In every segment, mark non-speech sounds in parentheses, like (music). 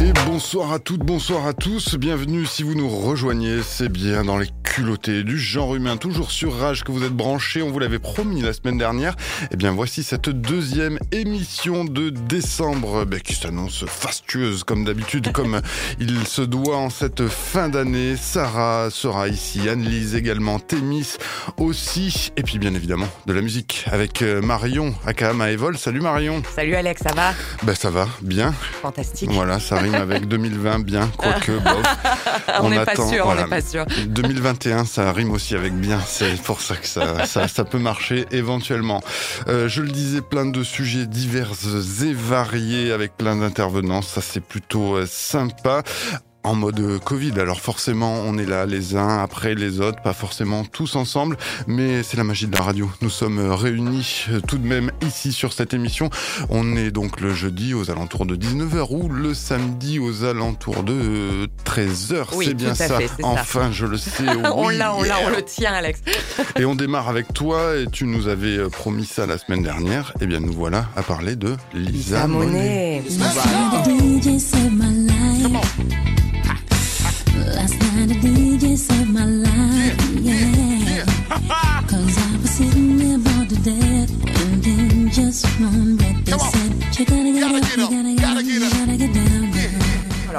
Et bonsoir à toutes, bonsoir à tous, bienvenue si vous nous rejoignez, c'est bien dans les culottés du genre humain, toujours sur Rage que vous êtes branchés, on vous l'avait promis la semaine dernière. Et bien voici cette deuxième émission de décembre ben, qui s'annonce fastueuse comme d'habitude, (laughs) comme il se doit en cette fin d'année. Sarah sera ici, Anne-Lise également, Témis aussi, et puis bien évidemment de la musique avec euh, Marion, aka Maëvol. Salut Marion. Salut Alex, ça va? Ben ça va, bien. Fantastique. Voilà, ça rime avec (laughs) 2020, bien, quoique bof. (laughs) on n'est pas sûr, on n'est pas sûr. 2021, ça rime aussi avec bien. C'est pour ça que ça, ça, peut marcher éventuellement. Euh, je le disais, plein de sujets divers et variés avec plein d'intervenants. Ça, c'est plutôt euh, sympa en mode euh, Covid. Alors forcément, on est là les uns après les autres, pas forcément tous ensemble, mais c'est la magie de la radio. Nous sommes euh, réunis euh, tout de même ici sur cette émission. On est donc le jeudi aux alentours de 19h ou le samedi aux alentours de 13h. Oui, c'est bien tout à ça. fait, c'est ça. enfin, je le sais. (laughs) on oui. l'a, on l'a, on le tient Alex. (laughs) Et on démarre avec toi et tu nous avais promis ça la semaine dernière. Eh bien, nous voilà à parler de Lisa, Monet. night saved my life. Yeah. Cause I was sitting there about to death. And then just one breath they said, You gotta get up, you gotta get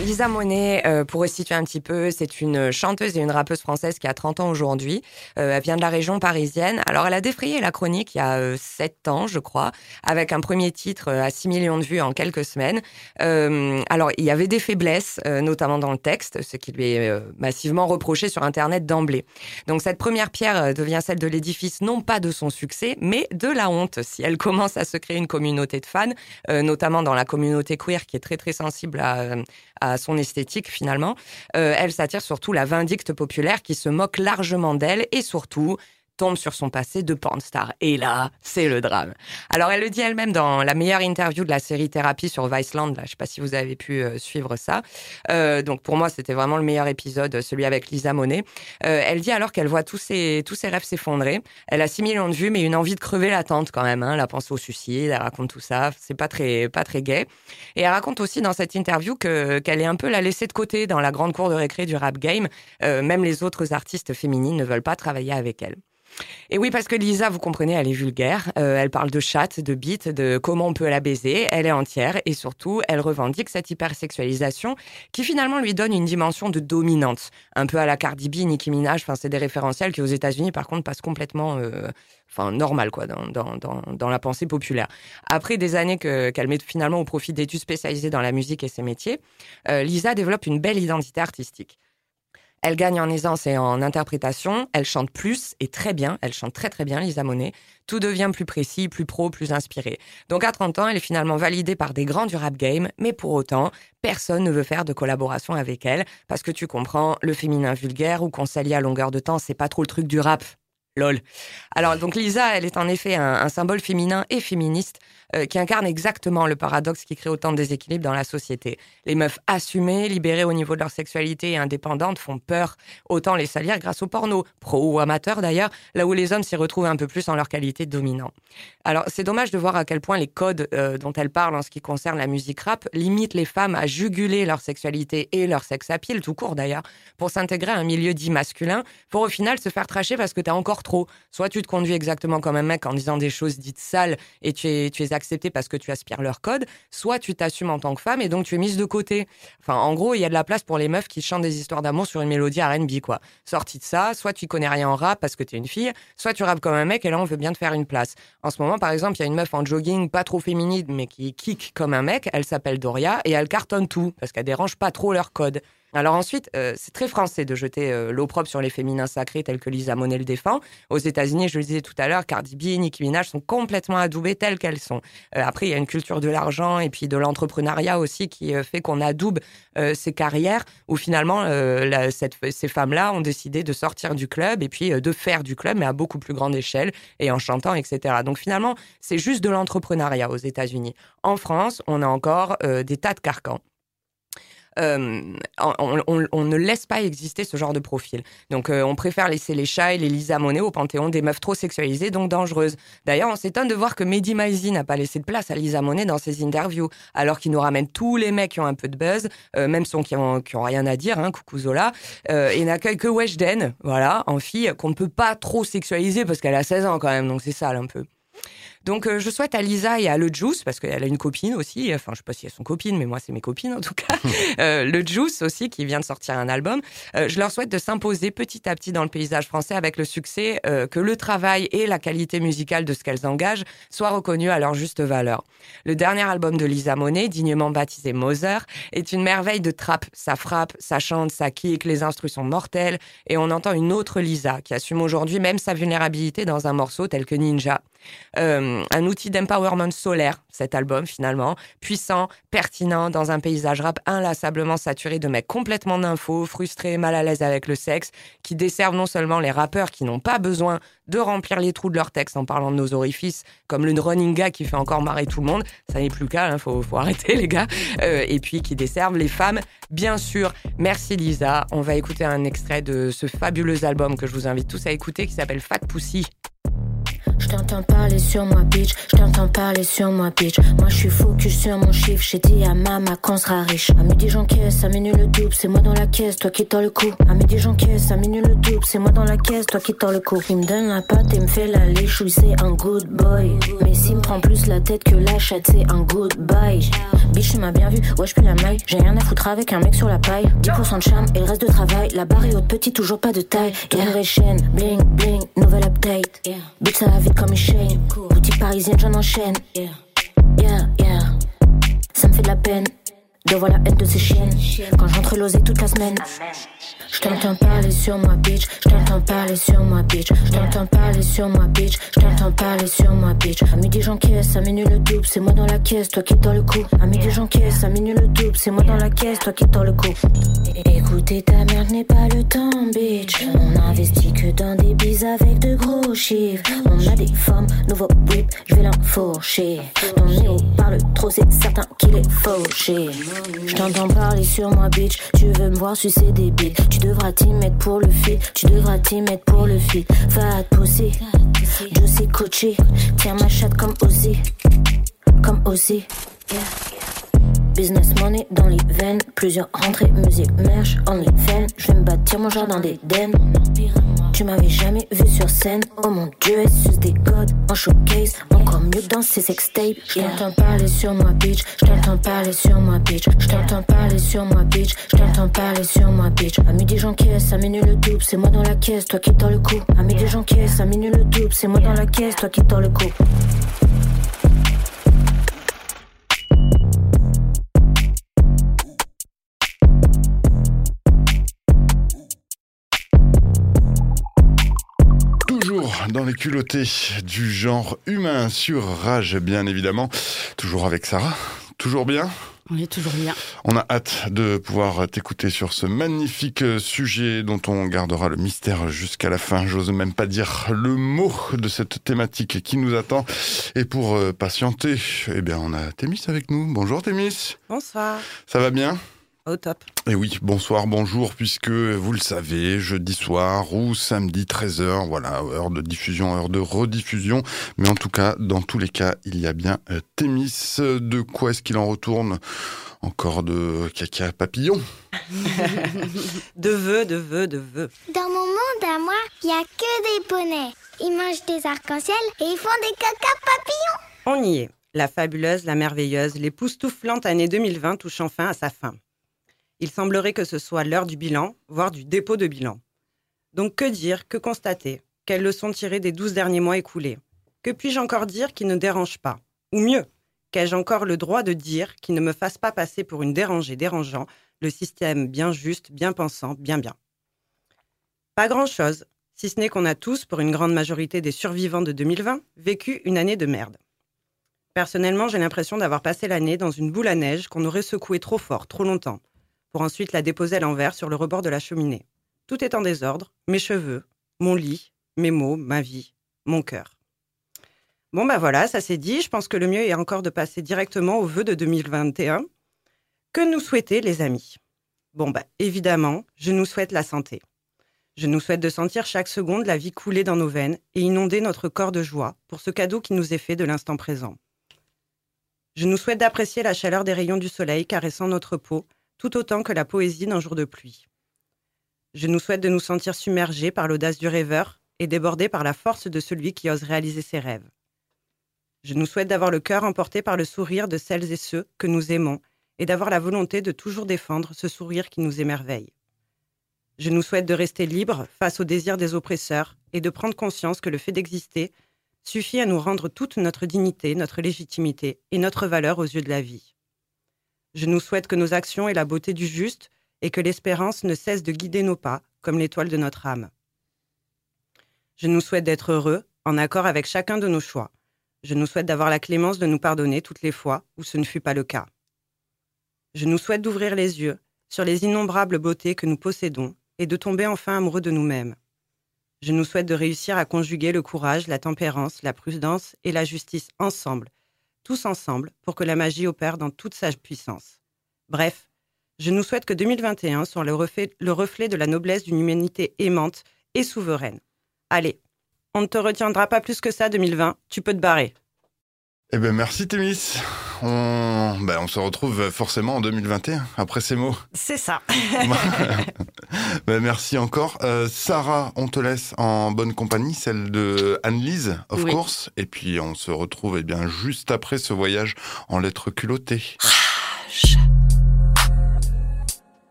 Lisa Monet, euh, pour resituer un petit peu, c'est une chanteuse et une rappeuse française qui a 30 ans aujourd'hui. Euh, elle vient de la région parisienne. Alors elle a défrayé la chronique il y a euh, 7 ans, je crois, avec un premier titre euh, à 6 millions de vues en quelques semaines. Euh, alors il y avait des faiblesses, euh, notamment dans le texte, ce qui lui est euh, massivement reproché sur Internet d'emblée. Donc cette première pierre euh, devient celle de l'édifice, non pas de son succès, mais de la honte. Si elle commence à se créer une communauté de fans, euh, notamment dans la communauté queer qui est très très sensible à, euh, à son esthétique finalement, euh, elle s'attire surtout la vindicte populaire qui se moque largement d'elle et surtout tombe sur son passé de pornstar. Et là, c'est le drame. Alors, elle le dit elle-même dans la meilleure interview de la série Thérapie sur Viceland. Là, je sais pas si vous avez pu euh, suivre ça. Euh, donc, pour moi, c'était vraiment le meilleur épisode, celui avec Lisa Monet. Euh, elle dit alors qu'elle voit tous ses, tous ses rêves s'effondrer. Elle a 6 millions de vues, mais une envie de crever l'attente quand même. Hein. Elle a pensé au suicide, elle raconte tout ça. C'est pas très, pas très gai. Et elle raconte aussi dans cette interview que qu'elle est un peu la laissée de côté dans la grande cour de récré du rap game. Euh, même les autres artistes féminines ne veulent pas travailler avec elle. Et oui, parce que Lisa, vous comprenez, elle est vulgaire. Euh, elle parle de chatte, de bite, de comment on peut la baiser. Elle est entière et surtout, elle revendique cette hypersexualisation qui finalement lui donne une dimension de dominante. Un peu à la Cardi B, Nicki Minaj. Enfin, c'est des référentiels qui aux États-Unis, par contre, passent complètement, euh, enfin, normal quoi, dans, dans, dans, la pensée populaire. Après des années que qu'elle met finalement au profit d'études spécialisées dans la musique et ses métiers, euh, Lisa développe une belle identité artistique. Elle gagne en aisance et en interprétation. Elle chante plus et très bien. Elle chante très très bien, Lisa Monet. Tout devient plus précis, plus pro, plus inspiré. Donc à 30 ans, elle est finalement validée par des grands du rap game, mais pour autant, personne ne veut faire de collaboration avec elle parce que tu comprends, le féminin vulgaire ou qu'on s'allie à longueur de temps, c'est pas trop le truc du rap. Lol. Alors donc Lisa, elle est en effet un, un symbole féminin et féministe euh, qui incarne exactement le paradoxe qui crée autant de déséquilibres dans la société. Les meufs assumées, libérées au niveau de leur sexualité et indépendantes font peur. Autant les salir grâce au porno, pro ou amateur d'ailleurs, là où les hommes s'y retrouvent un peu plus en leur qualité de dominant. Alors c'est dommage de voir à quel point les codes euh, dont elle parle en ce qui concerne la musique rap limitent les femmes à juguler leur sexualité et leur sex appeal, tout court d'ailleurs, pour s'intégrer à un milieu dit masculin, pour au final se faire tracher parce que t'es encore trop. Soit tu te conduis exactement comme un mec en disant des choses dites sales et tu es, tu es accepté parce que tu aspires leur code, soit tu t'assumes en tant que femme et donc tu es mise de côté. Enfin, en gros, il y a de la place pour les meufs qui chantent des histoires d'amour sur une mélodie R&B, quoi. Sorti de ça, soit tu connais rien en rap parce que tu es une fille, soit tu rappes comme un mec et là, on veut bien te faire une place. En ce moment, par exemple, il y a une meuf en jogging pas trop féminine mais qui kick comme un mec, elle s'appelle Doria et elle cartonne tout parce qu'elle dérange pas trop leur code. Alors ensuite, euh, c'est très français de jeter euh, l'opprobre sur les féminins sacrés tels que Lisa Monet le défend. Aux États-Unis, je le disais tout à l'heure, Cardi B, Nicki Minaj sont complètement adoubées telles qu'elles sont. Euh, après, il y a une culture de l'argent et puis de l'entrepreneuriat aussi qui euh, fait qu'on adoube ces carrières où finalement ces femmes-là ont décidé de sortir du club et puis de faire du club, mais à beaucoup plus grande échelle et en chantant, etc. Donc finalement, c'est juste de l'entrepreneuriat aux États-Unis. En France, on a encore des tas de carcans. Euh, on, ne laisse pas exister ce genre de profil. Donc, euh, on préfère laisser les chats et les Lisa Monet au panthéon des meufs trop sexualisées, donc dangereuses. D'ailleurs, on s'étonne de voir que Mehdi Maizi n'a pas laissé de place à Lisa Monet dans ses interviews, alors qu'il nous ramène tous les mecs qui ont un peu de buzz, euh, même ceux qui ont, rien à dire, hein, coucou Zola, et n'accueille que Weshden, voilà, en fille qu'on ne peut pas trop sexualiser parce qu'elle a 16 ans quand même, donc c'est sale un peu. Donc, euh, je souhaite à Lisa et à Le Juice, parce qu'elle a une copine aussi, enfin, je sais pas si elles sont copines, mais moi, c'est mes copines en tout cas, (laughs) euh, Le Juice aussi, qui vient de sortir un album. Euh, je leur souhaite de s'imposer petit à petit dans le paysage français avec le succès, euh, que le travail et la qualité musicale de ce qu'elles engagent soient reconnus à leur juste valeur. Le dernier album de Lisa Monet, dignement baptisé Mother, est une merveille de trap. Ça frappe, ça chante, ça kick, les instrus sont mortels, et on entend une autre Lisa qui assume aujourd'hui même sa vulnérabilité dans un morceau tel que Ninja. Euh, un outil d'empowerment solaire, cet album finalement, puissant, pertinent, dans un paysage rap inlassablement saturé de mecs complètement d'infos, frustrés, mal à l'aise avec le sexe, qui desservent non seulement les rappeurs qui n'ont pas besoin de remplir les trous de leur texte en parlant de nos orifices, comme le running gag qui fait encore marrer tout le monde, ça n'est plus le cas, hein, faut, arrêter les gars, Euh, et puis qui desservent les femmes, bien sûr. Merci Lisa, on va écouter un extrait de ce fabuleux album que je vous invite tous à écouter qui s'appelle Fat Pussy. Je t'entends parler sur moi, bitch. Je t'entends parler sur moi, bitch. Moi, je suis focus sur mon chiffre. J'ai dit à maman qu'on sera riche. À midi, j'encaisse. À minuit, le double. C'est moi dans la caisse, toi qui tords le coup. À midi, j'encaisse. À minuit, le double. C'est moi dans la caisse, toi qui tords le coup. Il me donne la patte et me fait la lèche. Oui, c'est un good boy. Mais s'il me prend plus la tête que la chatte, c'est un good bye. Bitch, tu m'as bien vu. Ouais, je la maille. J'ai rien à foutre avec un mec sur la paille. 10% de charme et le reste de travail. La barre est haute, petit, toujours pas de taille. Une nouvelle chaîne. Bling, bling. Nouvelle update. Bitch, ça va vite comme une chaîne. Boutique parisienne, j'en enchaîne. Yeah, yeah. Ça me fait de la peine de voir la haine de ces chiennes. Quand j'entre l'osé toute la semaine. Je t'entends parler sur moi, bitch. Je t'entends parler sur moi, bitch. Je t'entends parler sur moi, bitch. Je t'entends parler sur moi, bitch. À midi, j'encaisse. À minuit, le double. C'est moi dans la caisse, toi qui tords le coup. À midi, j'encaisse. À minuit, le double. C'est moi dans la caisse, toi qui tords le coup. Écoutez, ta merde n'est pas le temps, bitch. On investit que dans des bises avec de gros chiffres. On a des formes, nouveau whip, je vais l'enfourcher. Ton néo parle trop, c'est certain qu'il est fauché. Je t'entends parler sur moi, bitch. Tu veux me voir sucer des bites. Tu devras t'y mettre pour le fit. Tu devras t'y mettre pour le fit. Fat pussy, juicy coaché. Tiens ma chatte comme Ozzy. Comme Ozzy. Business money dans les veines, plusieurs rentrées, musique, merch, OnlyFans. Je vais me bâtir mon jardin d'Éden. Tu m'avais jamais vu sur scène, oh mon dieu, elle suce des codes en showcase. Encore mieux que dans ses sextapes. Je t'entends parler sur moi, bitch. Je t'entends parler sur moi, bitch. Je t'entends parler sur moi, bitch. Je t'entends parler sur moi, bitch. À midi, j'encaisse, à minuit, le double. C'est moi dans la caisse, toi qui tords le coup. À midi, j'encaisse, à minuit, le double. C'est moi dans la caisse, toi qui tords le coup. Dans les culottés du genre humain sur Rage, bien évidemment. Toujours avec Sarah. Toujours bien? On est toujours bien. On a hâte de pouvoir t'écouter sur ce magnifique sujet dont on gardera le mystère jusqu'à la fin. J'ose même pas dire le mot de cette thématique qui nous attend. Et pour euh, patienter, eh bien, on a Thémis avec nous. Bonjour Thémis. Bonsoir. Ça va bien? Au top. Et oui, bonsoir, bonjour, puisque vous le savez, jeudi soir ou samedi 13h, voilà, heure de diffusion, heure de rediffusion. Mais en tout cas, dans tous les cas, il y a bien euh, Thémis. De quoi est-ce qu'il en retourne Encore de caca papillon? (laughs) De vœux, de vœux, de vœux. Dans mon monde à moi, il y a que des poneys. Ils mangent des arcs-en-ciel et ils font des caca papillons. On y est. La fabuleuse, la merveilleuse, l'époustouflante année 2020 touche enfin à sa fin. Il semblerait que ce soit l'heure du bilan, voire du dépôt de bilan. Donc que dire, que constater? Quelles leçons tirer des douze derniers mois écoulés? Que puis-je encore dire qui ne dérange pas? Ou mieux, qu'ai-je encore le droit de dire qui ne me fasse pas passer pour une dérangée dérangeant le système bien juste, bien pensant, bien bien? Pas grand-chose, si ce n'est qu'on a tous, pour une grande majorité des survivants de 2020, vécu une année de merde. Personnellement, j'ai l'impression d'avoir passé l'année dans une boule à neige qu'on aurait secouée trop fort, trop longtemps, pour ensuite la déposer à l'envers sur le rebord de la cheminée. Tout est en désordre, mes cheveux, mon lit, mes mots, ma vie, mon cœur. Bon ben voilà, ça c'est dit, je pense que le mieux est encore de passer directement au vœu de 2021. Que nous souhaiter les amis? Bon ben évidemment, je nous souhaite la santé. Je nous souhaite de sentir chaque seconde la vie couler dans nos veines et inonder notre corps de joie pour ce cadeau qui nous est fait de l'instant présent. Je nous souhaite d'apprécier la chaleur des rayons du soleil caressant notre peau tout autant que la poésie d'un jour de pluie. Je nous souhaite de nous sentir submergés par l'audace du rêveur et débordés par la force de celui qui ose réaliser ses rêves. Je nous souhaite d'avoir le cœur emporté par le sourire de celles et ceux que nous aimons et d'avoir la volonté de toujours défendre ce sourire qui nous émerveille. Je nous souhaite de rester libres face aux désirs des oppresseurs et de prendre conscience que le fait d'exister suffit à nous rendre toute notre dignité, notre légitimité et notre valeur aux yeux de la vie. Je nous souhaite que nos actions aient la beauté du juste et que l'espérance ne cesse de guider nos pas, comme l'étoile de notre âme. Je nous souhaite d'être heureux, en accord avec chacun de nos choix. Je nous souhaite d'avoir la clémence de nous pardonner toutes les fois où ce ne fut pas le cas. Je nous souhaite d'ouvrir les yeux sur les innombrables beautés que nous possédons et de tomber enfin amoureux de nous-mêmes. Je nous souhaite de réussir à conjuguer le courage, la tempérance, la prudence et la justice ensemble, tous ensemble, pour que la magie opère dans toute sa puissance. Bref, je nous souhaite que 2021 soit le reflet, le reflet de la noblesse d'une humanité aimante et souveraine. Allez, on ne te retiendra pas plus que ça 2020, tu peux te barrer. Eh ben merci Témis. On, ben, on se retrouve forcément en 2021 après ces mots. C'est ça. (laughs) ben, merci encore. Euh, Sarah, on te laisse en bonne compagnie, celle de Anne-Lise, of Oui. course. Et puis on se retrouve eh bien juste après ce voyage en lettres culottées.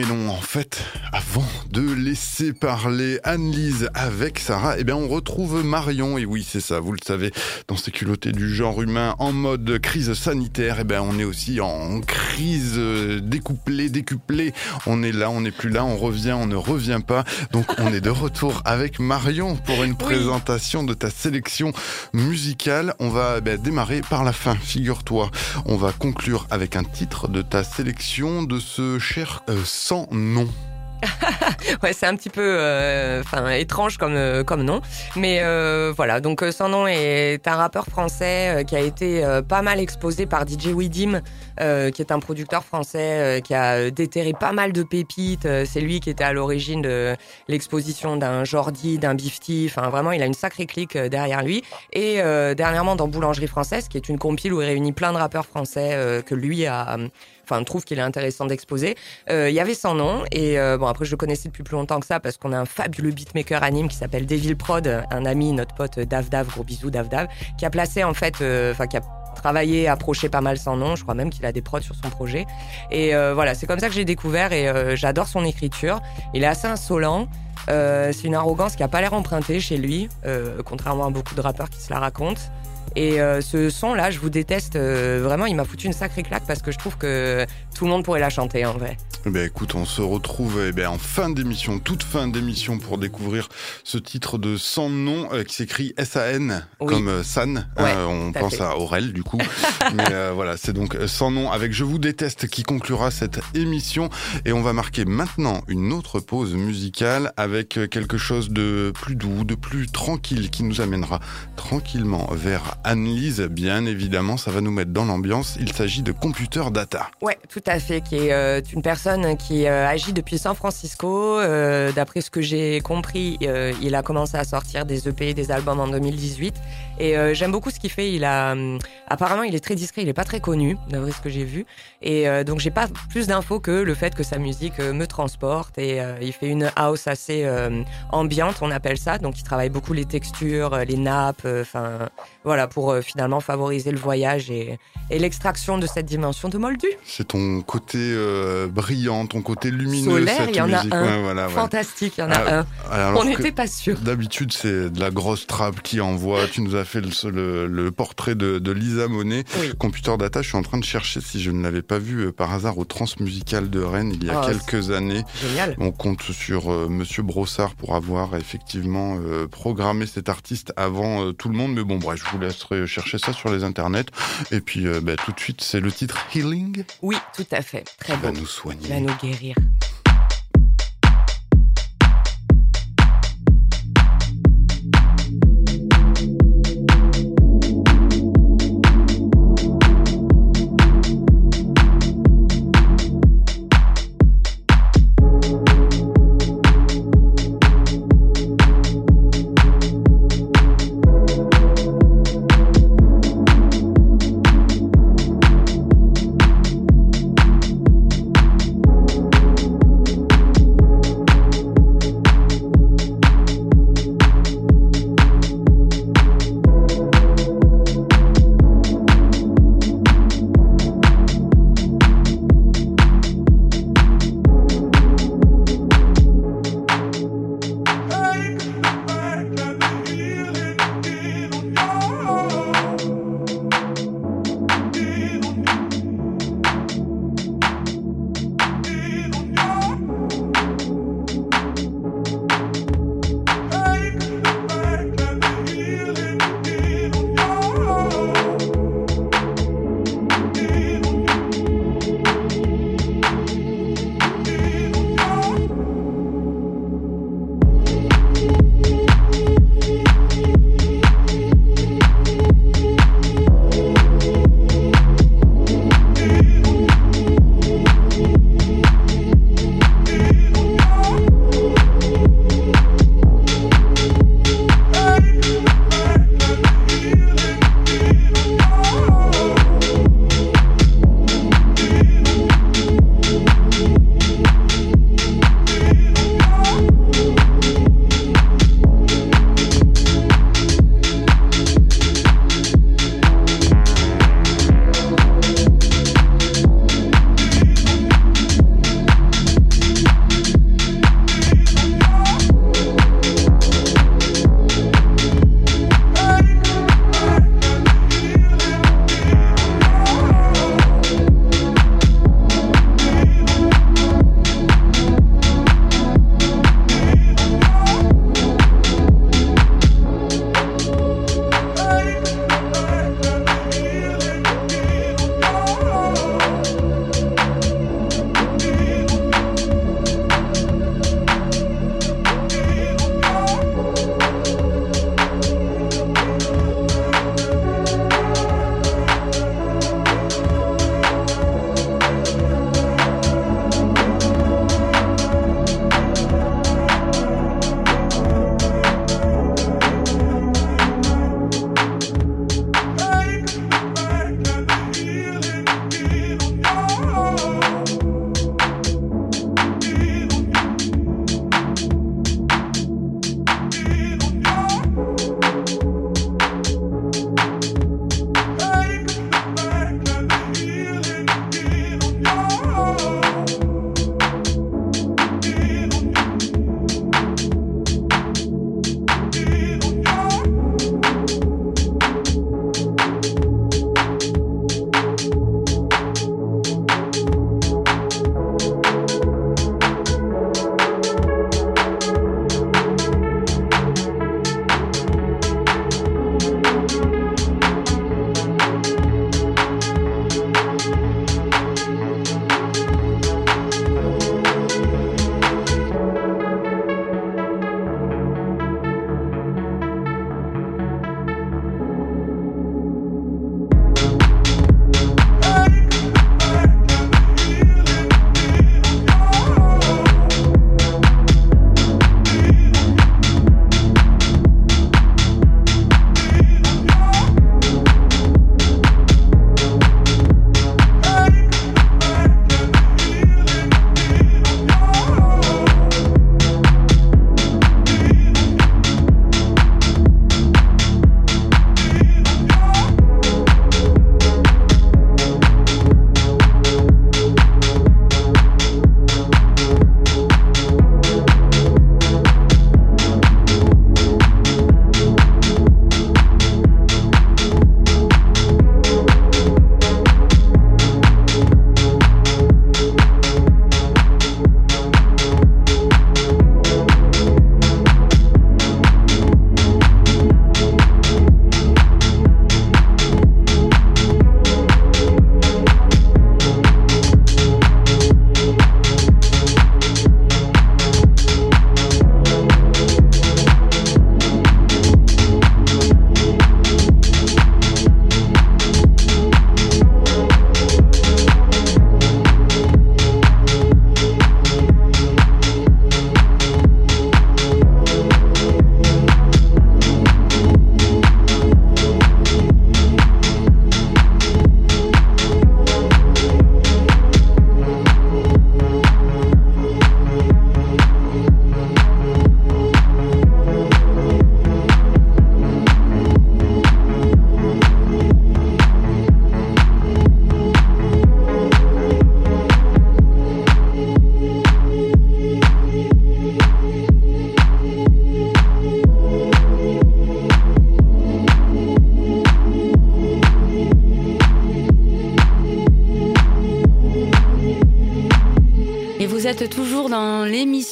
Mais non, en fait, avant de laisser parler Anne-Lise avec Sarah, eh bien on retrouve Marion, et oui c'est ça, vous le savez, dans ces culottés du genre humain en mode crise sanitaire, eh bien on est aussi en crise euh, découplée, décuplée, on est là, on n'est plus là, on revient, on ne revient pas, donc on est de retour avec Marion pour une présentation de ta sélection musicale. On va eh ben, démarrer par la fin, figure-toi. On va conclure avec un titre de ta sélection de ce cher euh, sans nom. (laughs) Ouais, c'est un petit peu euh, étrange comme euh, comme nom, mais euh, voilà. Donc Sans nom est un rappeur français qui a été pas mal exposé par DJ Widim, qui est un producteur français qui a déterré pas mal de pépites. C'est lui qui était à l'origine de l'exposition d'un Jordi, d'un Bifty. Enfin vraiment, il a une sacrée clique derrière lui. Et dernièrement dans Boulangerie française, qui est une compile où il réunit plein de rappeurs français que lui a enfin trouve qu'il est intéressant d'exposer. Euh, Il y avait son nom et euh, bon après je le connaissais depuis plus longtemps que ça parce qu'on a un fabuleux beatmaker anime qui s'appelle Devil Prod, un ami notre pote Dav Dav, gros bisous Dav Dav, qui a placé en fait, euh, enfin qui a travaillé, approché pas mal son nom. Je crois même qu'il a des prods sur son projet. Et euh, voilà, c'est comme ça que j'ai découvert et euh, j'adore son écriture. Il est assez insolent. Euh, c'est une arrogance qui a pas l'air empruntée chez lui, euh, contrairement à beaucoup de rappeurs qui se la racontent. Et euh, ce son-là, je vous déteste euh, vraiment. Il m'a foutu une sacrée claque parce que je trouve que tout le monde pourrait la chanter en vrai. Eh ben écoute, on se retrouve eh ben, en fin d'émission, toute fin d'émission pour découvrir ce titre de Sans nom euh, qui s'écrit S-A-N Oui. comme San. Ouais, on pense fait. à Aurel du coup. (laughs) Mais voilà, c'est donc Sans nom avec Je vous déteste qui conclura cette émission. Et on va marquer maintenant une autre pause musicale avec quelque chose de plus doux, de plus tranquille qui nous amènera tranquillement vers Anne-Lise. Bien évidemment, ça va nous mettre dans l'ambiance. Il s'agit de Computer Data. Ouais, tout à fait. Qui est euh, une personne qui euh, agit depuis San Francisco. Euh, D'après ce que j'ai compris, il a commencé à sortir des EP, des albums en 2018. Et euh, j'aime beaucoup ce qu'il fait. Il a, hum, apparemment, il est très discret. Il est pas très connu, d'après ce que j'ai vu. Et euh, donc, j'ai pas plus d'infos que le fait que sa musique euh, me transporte. Et euh, il fait une house assez ambiante, on appelle ça. Donc, il travaille beaucoup les textures, les nappes. Enfin, voilà, pour finalement favoriser le voyage et, et l'extraction de cette dimension de Moldu. C'est ton côté brillant, ton côté lumineux. Solaire, cette il y en a musique. un. Ouais, voilà, ouais. Fantastique, il y en a Ah, un. On n'était pas sûr. D'habitude, c'est de la grosse trappe qui envoie. Tu nous as fait le, le- le portrait de, de Lisa Monet. Oui. Computer Data, je suis en train de chercher si je ne l'avais pas vu euh, par hasard au Transmusical de Rennes il y a Oh, quelques années. Génial. On compte sur euh, Monsieur Brossard pour avoir effectivement euh, programmé cet artiste avant euh, tout le monde. Mais bon, bref, je vous laisserai chercher ça sur les internets. Et puis, bah, tout de suite, c'est le titre Healing Oui, tout à fait. Très qui va nous soigner. va nous guérir.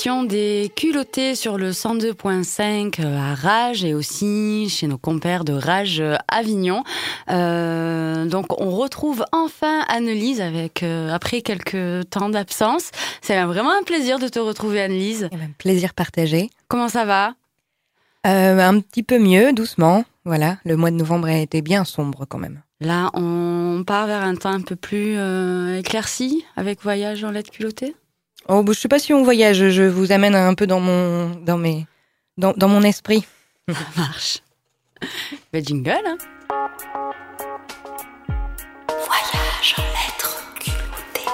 L'émission des culottés sur le 102.5 euh, à Rage et aussi chez nos compères de Rage euh, Avignon. Euh, donc on retrouve enfin Annelise avec après quelques temps d'absence. C'est vraiment un plaisir de te retrouver Annelise. Un eh ben, plaisir partagé. Comment ça va? Un petit peu mieux, doucement. Voilà, le mois de novembre a été bien sombre quand même. Là, on part vers un temps un peu plus éclairci avec Voyage en lettres culottées? Oh, bah, je sais pas si on voyage, je vous amène un peu dans mon, dans mes, dans, dans mon esprit. Ça marche. Le jingle, hein Voyage en lettres culottées.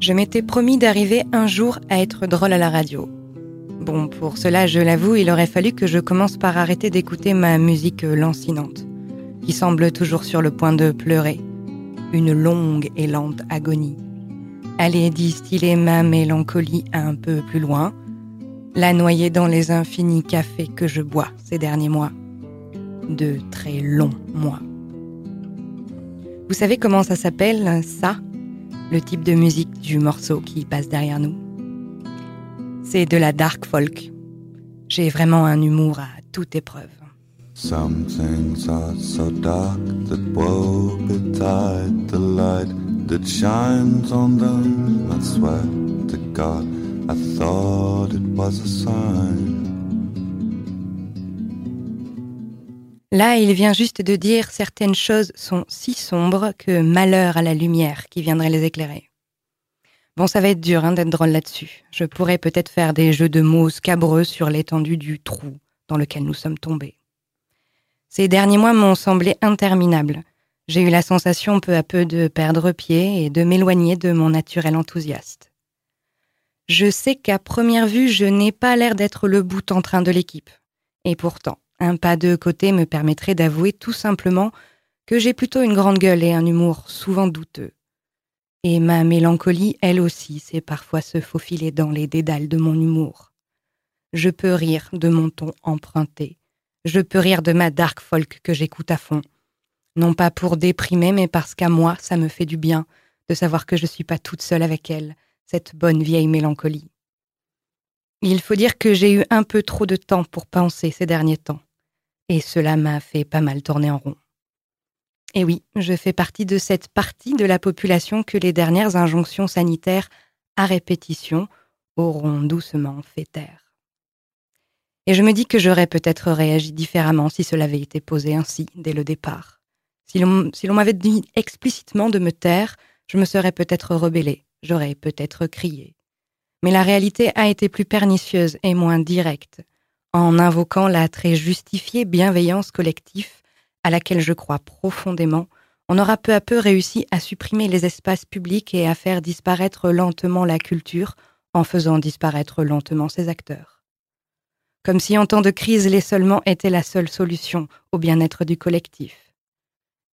Je m'étais promis d'arriver un jour à être drôle à la radio. Bon, pour cela, je l'avoue, il aurait fallu que je commence par arrêter d'écouter ma musique lancinante, qui semble toujours sur le point de pleurer. Une longue et lente agonie. Aller distiller ma mélancolie un peu plus loin, la noyer dans les infinis cafés que je bois ces derniers mois. De très longs mois. Vous savez comment ça s'appelle, ça? Le type de musique du morceau qui passe derrière nous c'est de la dark folk. J'ai vraiment un humour à toute épreuve. Some things are so dark that woe betide the light that shines on them. I swear to God, I thought it was a sign. Là, il vient juste de dire certaines choses sont si sombres que malheur à la lumière qui viendrait les éclairer. Bon, ça va être dur hein, d'être drôle là-dessus. Je pourrais peut-être faire des jeux de mots scabreux sur l'étendue du trou dans lequel nous sommes tombés. Ces derniers mois m'ont semblé interminables. J'ai eu la sensation peu à peu de perdre pied et de m'éloigner de mon naturel enthousiaste. Je sais qu'à première vue, je n'ai pas l'air d'être le bout en train de l'équipe. Et pourtant, un pas de côté me permettrait d'avouer tout simplement que j'ai plutôt une grande gueule et un humour souvent douteux. Et ma mélancolie, elle aussi, sait parfois se faufiler dans les dédales de mon humour. Je peux rire de mon ton emprunté. Je peux rire de ma dark folk que j'écoute à fond. Non pas pour déprimer, mais parce qu'à moi, ça me fait du bien de savoir que je suis pas toute seule avec elle, cette bonne vieille mélancolie. Il faut dire que j'ai eu un peu trop de temps pour penser ces derniers temps, et cela m'a fait pas mal tourner en rond. Et oui, je fais partie de cette partie de la population que les dernières injonctions sanitaires à répétition auront doucement fait taire. Et je me dis que j'aurais peut-être réagi différemment si cela avait été posé ainsi dès le départ. Si l'on m'avait dit explicitement de me taire, je me serais peut-être rebellée, j'aurais peut-être crié. Mais la réalité a été plus pernicieuse et moins directe, en invoquant la très justifiée bienveillance collective à laquelle je crois profondément, on aura peu à peu réussi à supprimer les espaces publics et à faire disparaître lentement la culture en faisant disparaître lentement ses acteurs. Comme si en temps de crise l'isolement était la seule solution au bien-être du collectif.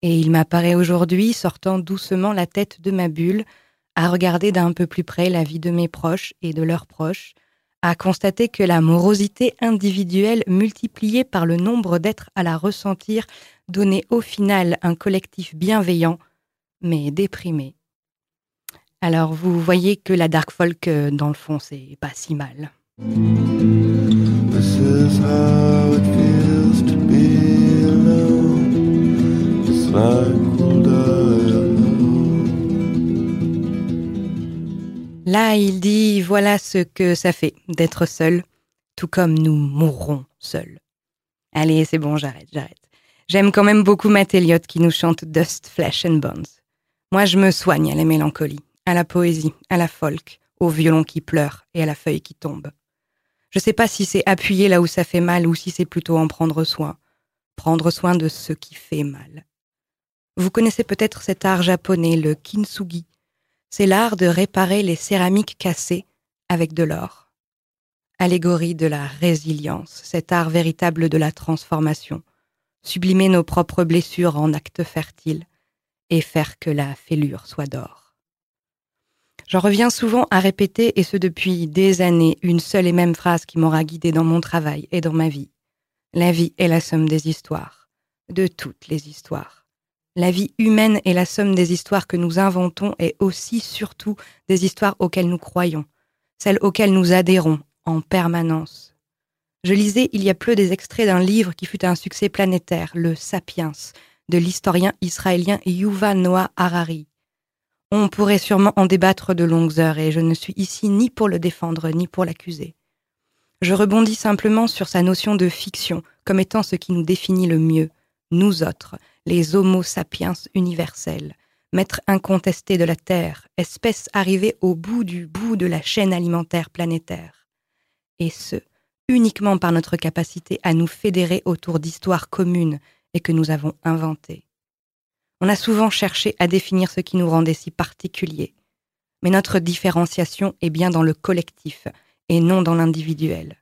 Et il m'apparaît aujourd'hui, sortant doucement la tête de ma bulle, à regarder d'un peu plus près la vie de mes proches et de leurs proches, à constater que la morosité individuelle multipliée par le nombre d'êtres à la ressentir donner au final un collectif bienveillant, mais déprimé. Alors vous voyez que la dark folk, euh, dans le fond, c'est pas si mal. Là, il dit voilà ce que ça fait d'être seul, tout comme nous mourrons seuls. Allez, c'est bon, j'arrête, j'arrête. J'aime quand même beaucoup Matt Elliott qui nous chante Dust, Flesh and Bones. Moi, je me soigne à la mélancolie, à la poésie, à la folk, au violon qui pleure et à la feuille qui tombe. Je sais pas si c'est appuyer là où ça fait mal ou si c'est plutôt en prendre soin. Prendre soin de ce qui fait mal. Vous connaissez peut-être cet art japonais, le kintsugi. C'est l'art de réparer les céramiques cassées avec de l'or. Allégorie de la résilience, cet art véritable de la transformation sublimer nos propres blessures en actes fertiles et faire que la fêlure soit d'or. J'en reviens souvent à répéter, et ce depuis des années, une seule et même phrase qui m'aura guidée dans mon travail et dans ma vie. La vie est la somme des histoires, de toutes les histoires. La vie humaine est la somme des histoires que nous inventons et aussi, surtout, des histoires auxquelles nous croyons, celles auxquelles nous adhérons en permanence. Je lisais il y a peu des extraits d'un livre qui fut un succès planétaire, le Sapiens, de l'historien israélien Yuval Noah Harari. On pourrait sûrement en débattre de longues heures et je ne suis ici ni pour le défendre ni pour l'accuser. Je rebondis simplement sur sa notion de fiction comme étant ce qui nous définit le mieux, nous autres, les Homo sapiens universels, maîtres incontestés de la Terre, espèce arrivée au bout du bout de la chaîne alimentaire planétaire. Et ce, uniquement par notre capacité à nous fédérer autour d'histoires communes et que nous avons inventées. On a souvent cherché à définir ce qui nous rendait si particuliers. Mais notre différenciation est bien dans le collectif et non dans l'individuel.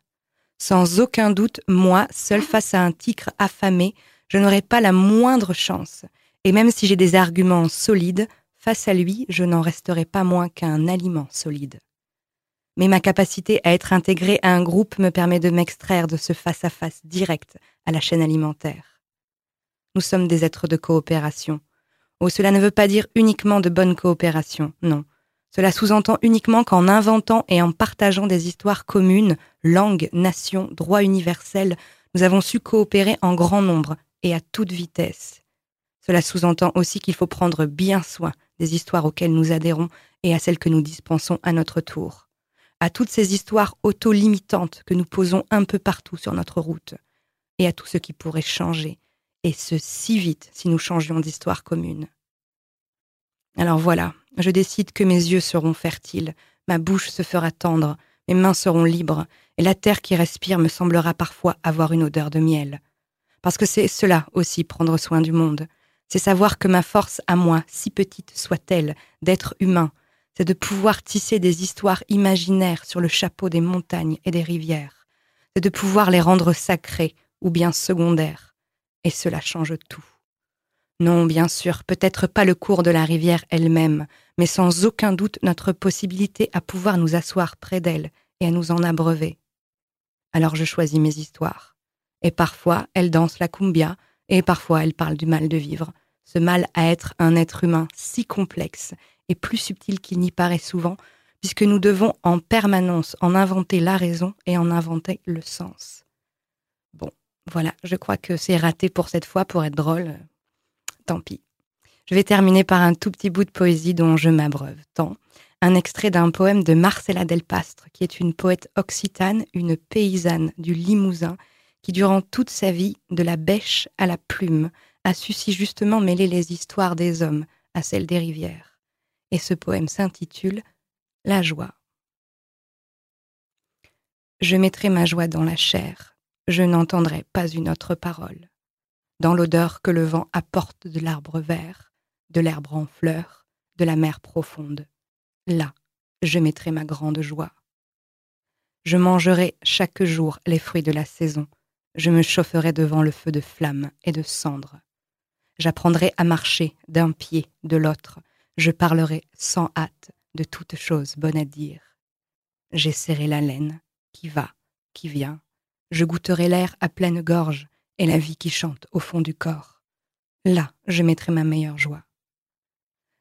Sans aucun doute, moi, seul face à un tigre affamé, je n'aurais pas la moindre chance. Et même si j'ai des arguments solides, face à lui, je n'en resterai pas moins qu'un aliment solide. Mais ma capacité à être intégré à un groupe me permet de m'extraire de ce face-à-face direct à la chaîne alimentaire. Nous sommes des êtres de coopération. Oh, cela ne veut pas dire uniquement de bonne coopération, non. Cela sous-entend uniquement qu'en inventant et en partageant des histoires communes, langues, nations, droits universels, nous avons su coopérer en grand nombre et à toute vitesse. Cela sous-entend aussi qu'il faut prendre bien soin des histoires auxquelles nous adhérons et à celles que nous dispensons à notre tour. À toutes ces histoires auto-limitantes que nous posons un peu partout sur notre route. Et à tout ce qui pourrait changer, et ce si vite si nous changions d'histoire commune. Alors voilà, je décide que mes yeux seront fertiles, ma bouche se fera tendre, mes mains seront libres, et la terre qui respire me semblera parfois avoir une odeur de miel. Parce que c'est cela aussi prendre soin du monde, c'est savoir que ma force à moi, si petite soit-elle, d'être humain, c'est de pouvoir tisser des histoires imaginaires sur le chapeau des montagnes et des rivières, c'est de pouvoir les rendre sacrées ou bien secondaires, et cela change tout. Non, bien sûr, peut-être pas le cours de la rivière elle-même, mais sans aucun doute notre possibilité à pouvoir nous asseoir près d'elle et à nous en abreuver. Alors je choisis mes histoires. Et parfois, elles dansent la cumbia, et parfois elles parlent du mal de vivre, ce mal à être un être humain si complexe et plus subtil qu'il n'y paraît souvent, puisque nous devons en permanence en inventer la raison et en inventer le sens. Bon, voilà, je crois que c'est raté pour cette fois pour être drôle. Tant pis. Je vais terminer par un tout petit bout de poésie dont je m'abreuve tant. Un extrait d'un poème de Marcella Delpastre, qui est une poète occitane, une paysanne du Limousin, qui durant toute sa vie, de la bêche à la plume, a su si justement mêler les histoires des hommes à celles des rivières. Et ce poème s'intitule La joie. Je mettrai ma joie dans la chair, je n'entendrai pas une autre parole. Dans l'odeur que le vent apporte de l'arbre vert, de l'herbe en fleurs, de la mer profonde, là, je mettrai ma grande joie. Je mangerai chaque jour les fruits de la saison, je me chaufferai devant le feu de flammes et de cendres. J'apprendrai à marcher d'un pied, de l'autre, je parlerai sans hâte de toutes choses bonnes à dire. J'essaierai la laine qui va, qui vient, je goûterai l'air à pleine gorge et la vie qui chante au fond du corps. Là, je mettrai ma meilleure joie.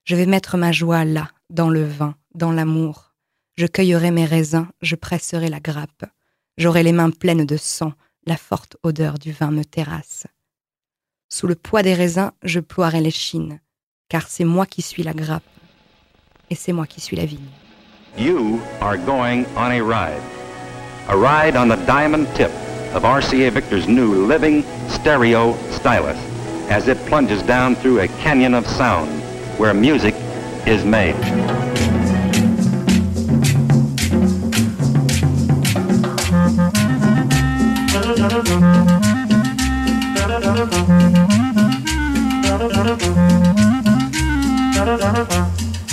Je vais mettre ma joie là, dans le vin, dans l'amour. Je cueillerai mes raisins, je presserai la grappe. J'aurai les mains pleines de sang, la forte odeur du vin me terrasse. Sous le poids des raisins, je ploierai les chines, car c'est moi qui suis la grappe, et c'est moi qui suis la vigne. You are going on a ride. A ride on the diamond tip of RCA Victor's new living stereo stylus as it plunges down through a canyon of sound where music is made.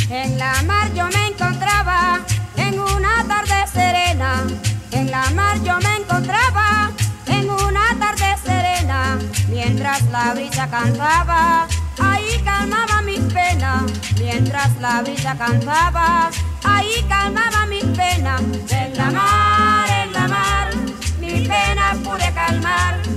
En la mar yo me encontraba en una tarde serena. En la mar yo me encontraba en una tarde serena. Mientras la brisa cantaba, ahí calmaba mis penas. pena, mientras la brisa cantaba, ahí calmaba mi pena. En la mar, en la mar, mi pena pude calmar.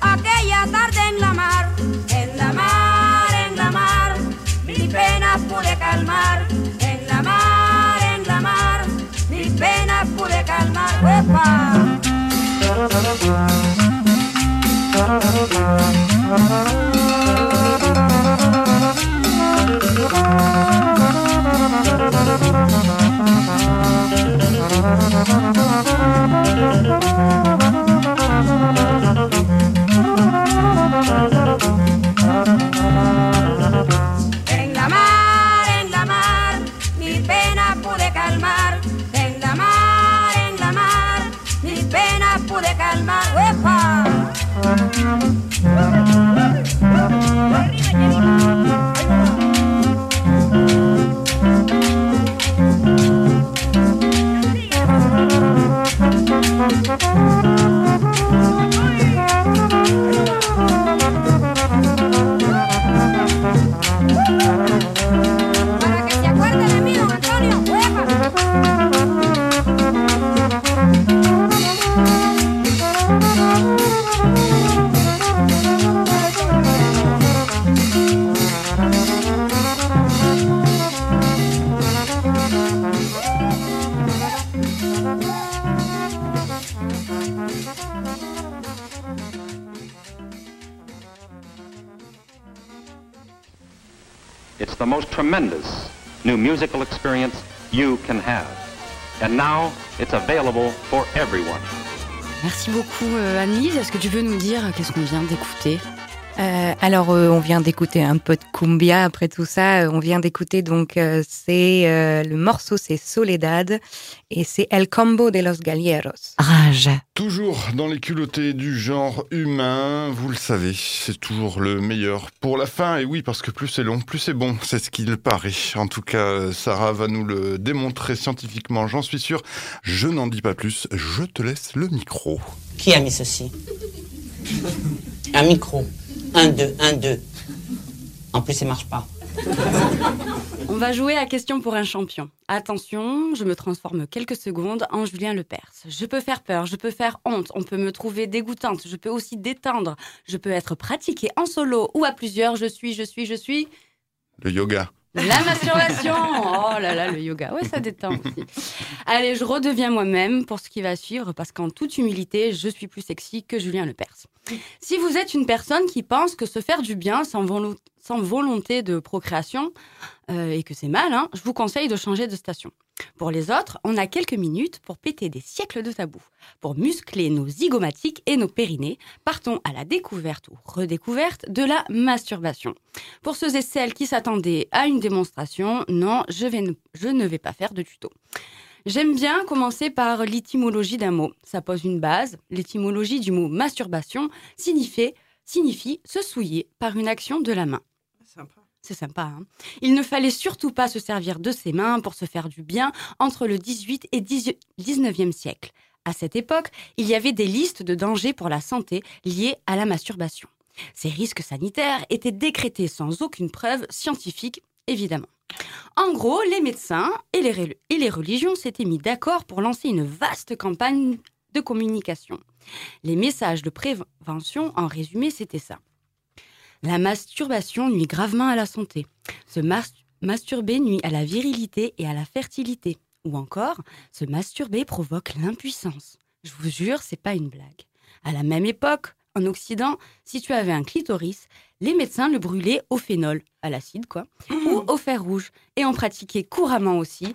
Aquella tarde en la mar. En la mar, en la mar, mi pena pude calmar. En la mar, en la mar, mi pena pude calmar. ¡Uepa! It's the most tremendous new musical experience you can have. And now it's available for everyone. Merci beaucoup euh, Anne-Lise. Est-ce que tu veux nous dire qu'est-ce qu'on vient d'écouter Euh, alors, euh, on vient d'écouter un peu de cumbia. Après tout ça, Euh, on vient d'écouter donc euh, c'est euh, le morceau, c'est Soledad et c'est El Combo de los Galleros. Rage. Toujours dans les culottés du genre humain, vous le savez, c'est toujours le meilleur pour la fin. Et oui, parce que plus c'est long, plus c'est bon, c'est ce qu'il paraît. En tout cas, Sarah va nous le démontrer scientifiquement, j'en suis sûr. Je n'en dis pas plus, je te laisse le micro. Qui a mis ceci? Un micro. Un, deux, un, deux. En plus, ça marche pas. On va jouer à question pour un champion. Attention, je me transforme quelques secondes en Julien Lepers. Je peux faire peur, je peux faire honte, on peut me trouver dégoûtante, je peux aussi détendre, je peux être pratiquée en solo ou à plusieurs. Je suis, je suis, je suis. Le yoga. La masturbation Oh là là, le yoga. Ouais, ça détend aussi. Allez, je redeviens moi-même pour ce qui va suivre, parce qu'en toute humilité, je suis plus sexy que Julien Lepers. Si vous êtes une personne qui pense que se faire du bien sans, sans volonté de procréation, euh, et que c'est mal, hein, je vous conseille de changer de station. Pour les autres, on a quelques minutes pour péter des siècles de tabous. Pour muscler nos zygomatiques et nos périnées, partons à la découverte ou redécouverte de la masturbation. Pour ceux et celles qui s'attendaient à une démonstration, non, je, ne, vais pas faire de tuto. J'aime bien commencer par l'étymologie d'un mot. Ça pose une base. L'étymologie du mot masturbation signifie se souiller par une action de la main. C'est sympa. Hein Il ne fallait surtout pas se servir de ses mains pour se faire du bien entre le 18 et 19e siècle. À cette époque, il y avait des listes de dangers pour la santé liés à la masturbation. Ces risques sanitaires étaient décrétés sans aucune preuve scientifique, évidemment. En gros, les médecins et les, et les religions s'étaient mis d'accord pour lancer une vaste campagne de communication. Les messages de prévention, en résumé, c'était ça. La masturbation nuit gravement à la santé. Se mas- masturber nuit à la virilité et à la fertilité. Ou encore, se masturber provoque l'impuissance. Je vous jure, c'est pas une blague. À la même époque, en Occident, si tu avais un clitoris, les médecins le brûlaient au phénol, à l'acide quoi, ou au fer rouge. Et on pratiquait couramment aussi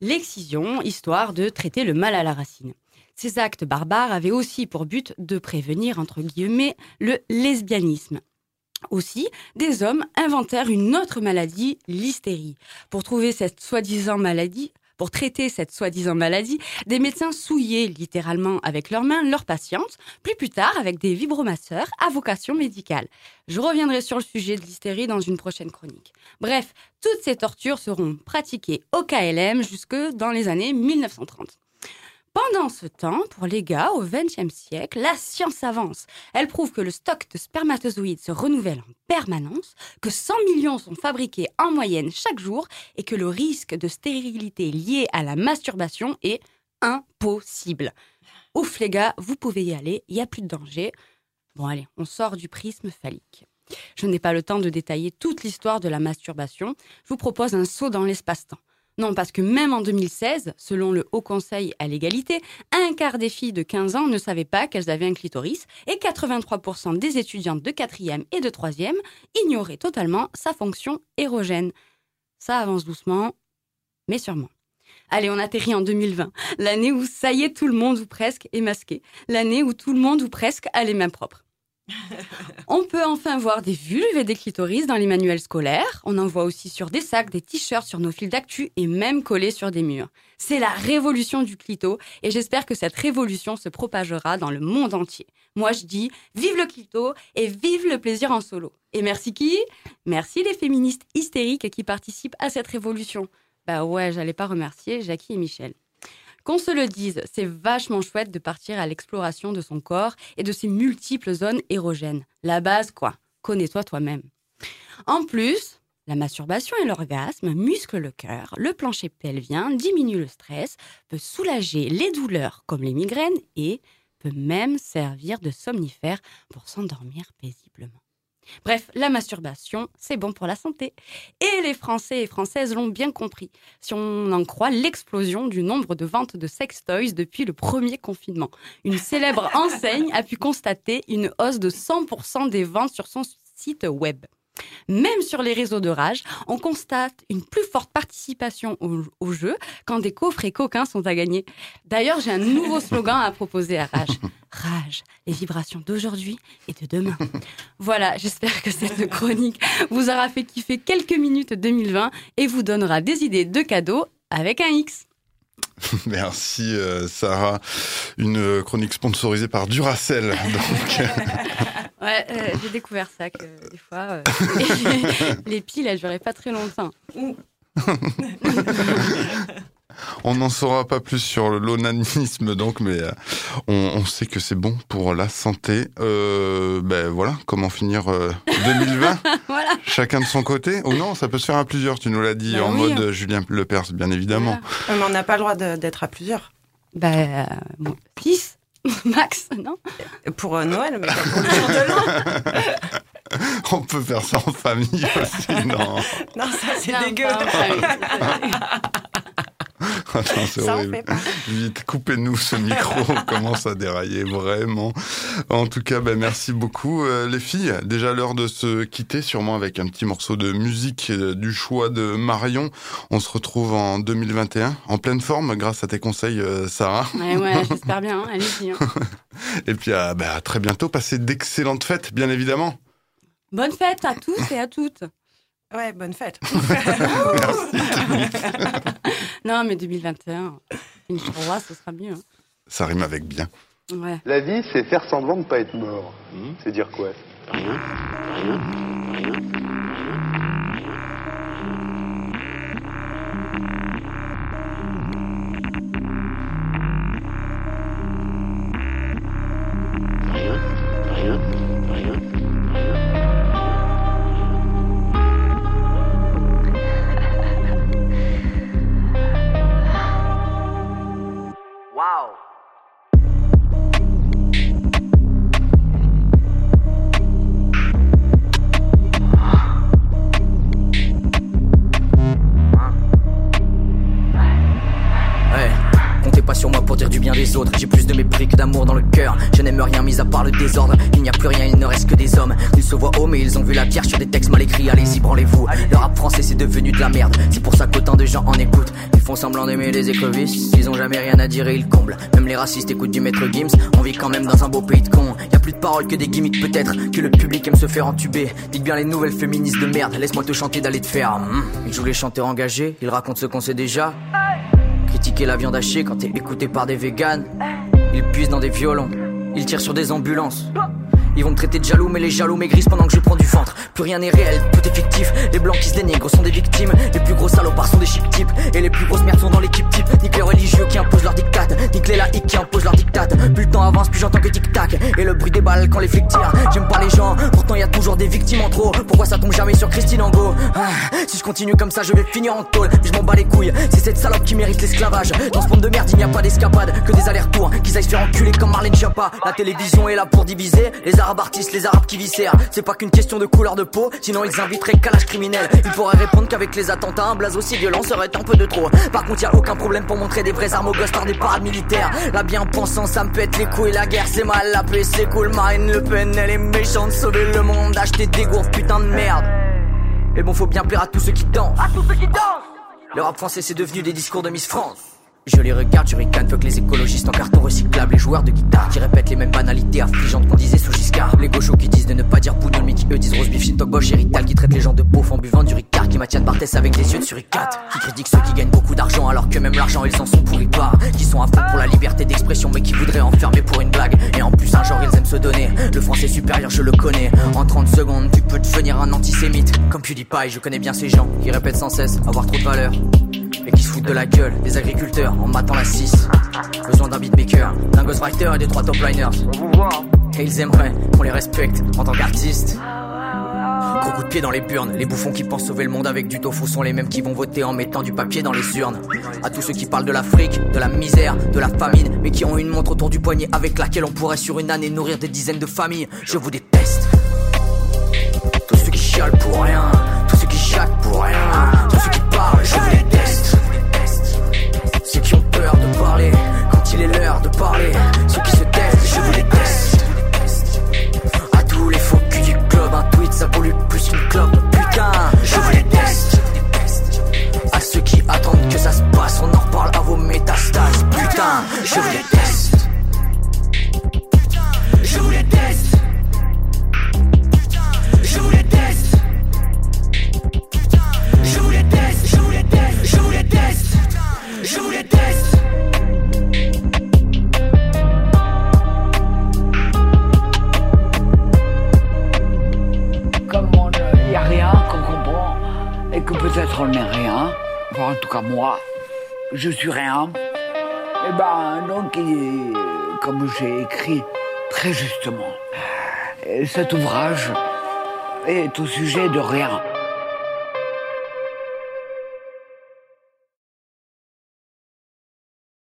l'excision, histoire de traiter le mal à la racine. Ces actes barbares avaient aussi pour but de prévenir, entre guillemets, le lesbianisme. Aussi, des hommes inventèrent une autre maladie, l'hystérie. Pour trouver cette soi-disant maladie, pour traiter cette soi-disant maladie, des médecins souillaient littéralement avec leurs mains leurs patientes, puis plus tard avec des vibromasseurs à vocation médicale. Je reviendrai sur le sujet de l'hystérie dans une prochaine chronique. Bref, toutes ces tortures seront pratiquées au KLM jusque dans les années 1930. Pendant ce temps, pour les gars, au XXe siècle, la science avance. Elle prouve que le stock de spermatozoïdes se renouvelle en permanence, que 100 millions sont fabriqués en moyenne chaque jour et que le risque de stérilité lié à la masturbation est impossible. Ouf les gars, vous pouvez y aller, il n'y a plus de danger. Bon allez, on sort du prisme phallique. Je n'ai pas le temps de détailler toute l'histoire de la masturbation. Je vous propose un saut dans l'espace-temps. Non, parce que même en 2016, selon le Haut Conseil à l'égalité, un quart des filles de 15 ans ne savaient pas qu'elles avaient un clitoris et 83% des étudiantes de 4e et de 3e ignoraient totalement sa fonction érogène. Ça avance doucement, mais sûrement. Allez, on atterrit en 2020, l'année où ça y est, tout le monde ou presque est masqué, l'année où tout le monde ou presque a les mains propres. (laughs) On peut enfin voir des vulves et des clitoris dans les manuels scolaires. On en voit aussi sur des sacs, des t-shirts, sur nos fils d'actu et même collés sur des murs. C'est la révolution du clito et j'espère que cette révolution se propagera dans le monde entier. Moi je dis vive le clito et vive le plaisir en solo. Et merci qui? Merci les féministes hystériques qui participent à cette révolution. Bah ouais, j'allais pas remercier Jackie et Michel. Qu'on se le dise, c'est vachement chouette de partir à l'exploration de son corps et de ses multiples zones érogènes. La base, quoi. Connais-toi toi-même. En plus, la masturbation et l'orgasme musclent le cœur, le plancher pelvien, diminue le stress, peut soulager les douleurs comme les migraines et peut même servir de somnifère pour s'endormir paisiblement. Bref, la masturbation, c'est bon pour la santé. Et les Français et Françaises l'ont bien compris, si on en croit l'explosion du nombre de ventes de sextoys depuis le premier confinement. Une célèbre (laughs) enseigne a pu constater une hausse de 100% des ventes sur son site web. Même sur les réseaux de rage, on constate une plus forte participation au, au jeu quand des coffrets coquins sont à gagner. D'ailleurs, j'ai un nouveau (laughs) slogan à proposer à Rage. Rage, les vibrations d'aujourd'hui et de demain. Voilà, j'espère que cette chronique vous aura fait kiffer quelques minutes 2020 et vous donnera des idées de cadeaux avec un X. (laughs) Merci euh, Sarah. Une chronique sponsorisée par Duracell. Donc, (laughs) Ouais, euh, j'ai découvert ça que des fois, euh, les, (laughs) les piles, elles duraient pas très longtemps. (laughs) on n'en saura pas plus sur l'onanisme, donc, mais euh, on, on sait que c'est bon pour la santé. Euh, ben voilà, comment finir euh, 2020 (laughs) voilà. Chacun de son côté? Ou non, ça peut se faire à plusieurs, tu nous l'as dit, Ben en oui. mode Julien Lepers, bien évidemment. Mais on n'a pas le droit d'être à plusieurs. Bah, euh, bon, 6 (laughs) max, non Pour euh, Noël, mais pas pour le jour de l'an. (laughs) On peut faire ça en famille aussi, non Non, ça c'est dégueu. (laughs) pas en famille, c'est (laughs) Attends, c'est horrible. Vite, coupez-nous ce micro, on commence à dérailler vraiment. En tout cas, ben, merci beaucoup euh, les filles. Déjà l'heure de se quitter, sûrement avec un petit morceau de musique euh, du choix de Marion. On se retrouve en 2021, en pleine forme, grâce à tes conseils, euh, Sarah. Ouais, ouais, (laughs) j'espère bien, hein, allez-y. hein. Et puis à, ben, à très bientôt, passez d'excellentes fêtes, bien évidemment. Bonne fête à tous et à toutes. Ouais, bonne fête. (laughs) Non, mais 2021, une roi, ce sera mieux. hein. Ça rime avec bien. Ouais. La vie, c'est faire semblant de ne pas être mort. C'est dire quoi? Wow. Semblant d'aimer les écrevisses. Ils ont jamais rien à dire et ils comblent. Même les racistes écoutent du maître Gims. On vit quand même dans un beau pays de cons. Y a plus de paroles que des gimmicks peut-être. Que le public aime se faire entuber. Dites bien les nouvelles féministes de merde. Laisse-moi te chanter d'aller te faire. Hum. Ils jouent les chanteurs engagés. Ils racontent ce qu'on sait déjà. Critiquer la viande hachée quand t'es écouté par des véganes. Ils puisent dans des violons. Ils tirent sur des ambulances. Ils vont me traiter de jaloux, mais les jaloux maigrissent pendant que je prends du ventre. Plus rien n'est réel, tout est fictif. Les blancs qui se dénigrent sont des victimes. Les plus gros salopards sont des chic types. Et les plus grosses merdes sont dans l'équipe type. Nique les religieux qui imposent leur dictat. Nique les laïcs qui imposent leur dictat. Plus le temps avance, plus j'entends que tic-tac. Et le bruit des balles quand les flics tirent. J'aime pas les gens, pourtant y a toujours des victimes en trop. Pourquoi ça tombe jamais sur Christine Angot? Ah, Si je continue comme ça, je vais finir en tôle. Mais je m'en bats les couilles. C'est cette salope qui mérite l'esclavage. Dans ce monde de merde, il n'y a pas d'escapade. Que des allers-retours. Qu'ils aillent se faire enculer comme Marlène Schiappa. La télévision est là pour diviser. Les arabes artistes, les arabes qui viscèrent. C'est pas qu'une question de couleur de peau. Sinon, ils inviteraient calage criminel. Ils pourraient répondre qu'avec les attentats, un blaze aussi violent serait un peu de trop. Par contre, y a aucun problème pour montrer des vraies armes aux gosses par des parades militaires. La bien-pensant, ça me pète les couilles. La guerre, c'est mal. La paix, c'est cool. Marine Le Pen, elle est méchante. Sauver le monde, acheter des gourdes, putain de merde. Mais bon, faut bien plaire à tous ceux qui dansent. À tous ceux qui dansent. Le rap français, c'est devenu des discours de Miss France. Je les regarde, je ricane, fuck les écologistes en carton recyclable, les joueurs de guitare qui répètent les mêmes banalités affligeantes qu'on disait sous Giscard. Les gauchos qui disent de ne pas dire bougnoule, mais qui eux disent rose beef, Shintok Bosch Rital, qui traitent les gens de pauvres en buvant du Ricard, qui maintiennent Barthès avec les yeux de suricat, qui critiquent ceux qui gagnent beaucoup d'argent alors que même l'argent ils en sont pourris pas, qui sont à fond pour la liberté d'expression mais qui voudraient enfermer pour une blague. Et en plus un genre ils aiment se donner, le français supérieur je le connais. En 30 secondes tu peux devenir un antisémite, comme PewDiePie, je connais bien ces gens qui répètent sans cesse avoir trop de valeur qui se foutent de la gueule des agriculteurs en matant la 6. Besoin d'un beatmaker, d'un ghostwriter et des trois top liners. On vous voit. Et ils aimeraient qu'on les respecte en tant qu'artistes. Gros coup de pied dans les burnes, les bouffons qui pensent sauver le monde avec du tofu sont les mêmes qui vont voter en mettant du papier dans les urnes. À tous ceux qui parlent de l'Afrique, de la misère, de la famine, mais qui ont une montre autour du poignet avec laquelle on pourrait sur une année nourrir des dizaines de familles, je vous déteste. Tous ceux qui chialent pour rien, tous ceux qui jactent pour rien, tous ceux qui parlent, je vous déteste. Il est l'heure de parler, ceux qui se taisent, je vous déteste. À tous les faux culs du club, un tweet ça pollue plus qu'une clope. Putain, je vous déteste. À ceux qui attendent que ça se passe, on en reparle à vos métastases. Putain, je vous déteste. On n'est rien, enfin en tout cas moi, je suis rien, et ben donc, comme j'ai écrit très justement, et cet ouvrage est au sujet de rien.